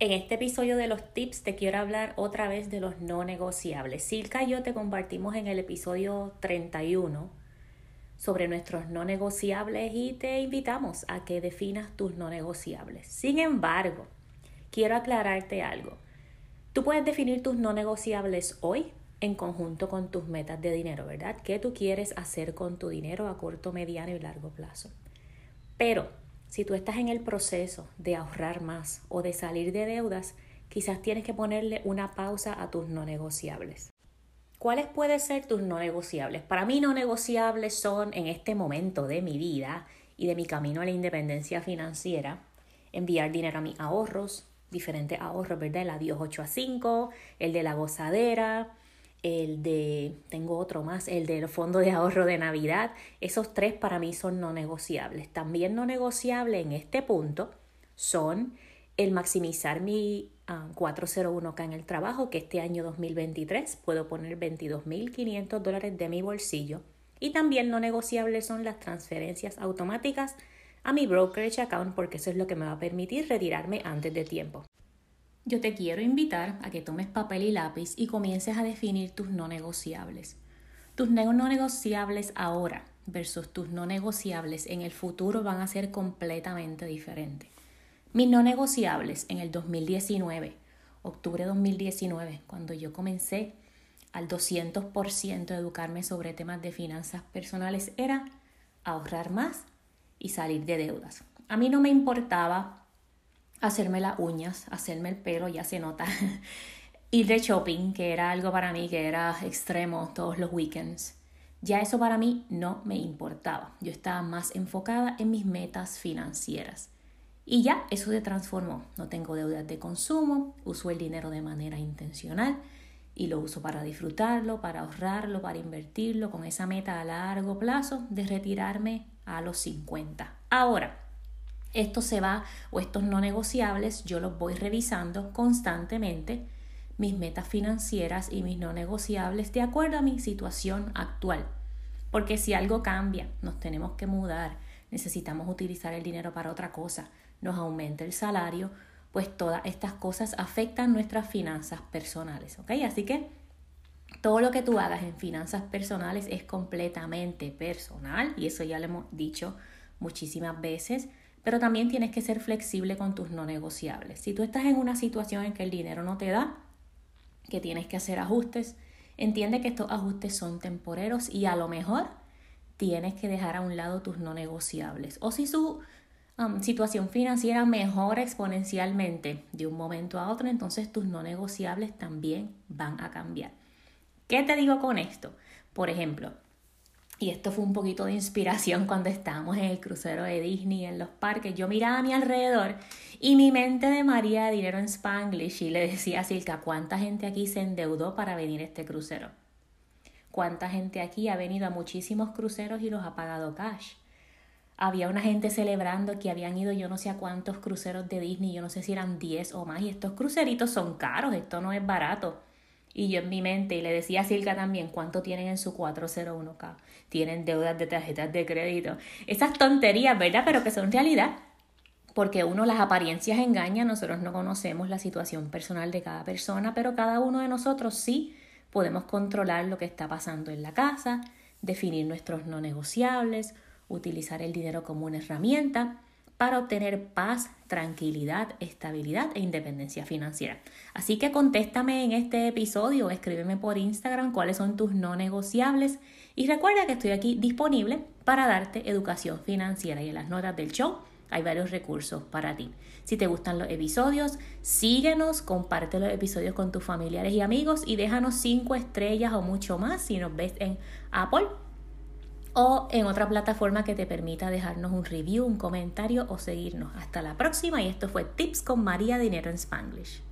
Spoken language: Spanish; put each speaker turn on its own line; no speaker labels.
En este episodio de los tips te quiero hablar otra vez de los no negociables. Silka y yo te compartimos en el episodio 31 sobre nuestros no negociables y te invitamos a que definas tus no negociables. Sin embargo, quiero aclararte algo. Tú puedes definir tus no negociables hoy en conjunto con tus metas de dinero, ¿verdad? ¿Qué tú quieres hacer con tu dinero a corto, mediano y largo plazo? Pero si tú estás en el proceso de ahorrar más o de salir de deudas, quizás tienes que ponerle una pausa a tus no negociables. ¿Cuáles pueden ser tus no negociables? Para mí no negociables son en este momento de mi vida y de mi camino a la independencia financiera, enviar dinero a mis ahorros, diferentes ahorros, ¿verdad? El adiós 8 a 5, el de la gozadera, el de, tengo otro más, el del fondo de ahorro de Navidad. Esos tres para mí son no negociables. También no negociable en este punto son el maximizar mi 401k ah, en el trabajo, que este año 2023 puedo poner 22.500 dólares de mi bolsillo. Y también no negociables son las transferencias automáticas a mi brokerage account porque eso es lo que me va a permitir retirarme antes de tiempo yo te quiero invitar a que tomes papel y lápiz y comiences a definir tus no negociables. Tus no negociables ahora versus tus no negociables en el futuro van a ser completamente diferentes. Mis no negociables en el 2019, octubre de 2019, cuando yo comencé al 200% a educarme sobre temas de finanzas personales, era ahorrar más y salir de deudas. A mí no me importaba hacerme las uñas, hacerme el pelo, ya se nota. Ir de shopping, que era algo para mí que era extremo todos los weekends. Ya eso para mí no me importaba. Yo estaba más enfocada en mis metas financieras. Y ya eso se transformó. No tengo deudas de consumo, uso el dinero de manera intencional y lo uso para disfrutarlo, para ahorrarlo, para invertirlo con esa meta a largo plazo de retirarme a los 50. Ahora, esto se va o estos no negociables yo los voy revisando constantemente, mis metas financieras y mis no negociables de acuerdo a mi situación actual. Porque si algo cambia, nos tenemos que mudar, necesitamos utilizar el dinero para otra cosa, nos aumenta el salario, pues todas estas cosas afectan nuestras finanzas personales, ¿ok? Así que todo lo que tú hagas en finanzas personales es completamente personal y eso ya lo hemos dicho muchísimas veces pero también tienes que ser flexible con tus no negociables. Si tú estás en una situación en que el dinero no te da, que tienes que hacer ajustes, entiende que estos ajustes son temporeros y a lo mejor tienes que dejar a un lado tus no negociables. O si su um, situación financiera mejora exponencialmente de un momento a otro, entonces tus no negociables también van a cambiar. ¿Qué te digo con esto? Por ejemplo, y esto fue un poquito de inspiración cuando estábamos en el crucero de Disney, en los parques. Yo miraba a mi alrededor y mi mente de María de dinero en Spanglish y le decía a Silka, ¿cuánta gente aquí se endeudó para venir a este crucero? ¿Cuánta gente aquí ha venido a muchísimos cruceros y los ha pagado cash? Había una gente celebrando que habían ido yo no sé a cuántos cruceros de Disney, yo no sé si eran 10 o más, y estos cruceritos son caros, esto no es barato. Y yo en mi mente, y le decía a Silka también, ¿cuánto tienen en su 401k? Tienen deudas de tarjetas de crédito. Esas tonterías, ¿verdad? Pero que son realidad. Porque uno, las apariencias engañan, nosotros no conocemos la situación personal de cada persona, pero cada uno de nosotros sí podemos controlar lo que está pasando en la casa, definir nuestros no negociables, utilizar el dinero como una herramienta para obtener paz, tranquilidad, estabilidad e independencia financiera. Así que contéstame en este episodio, escríbeme por Instagram cuáles son tus no negociables y recuerda que estoy aquí disponible para darte educación financiera y en las notas del show hay varios recursos para ti. Si te gustan los episodios, síguenos, comparte los episodios con tus familiares y amigos y déjanos cinco estrellas o mucho más si nos ves en Apple o en otra plataforma que te permita dejarnos un review, un comentario o seguirnos. Hasta la próxima y esto fue Tips con María Dinero en Spanglish.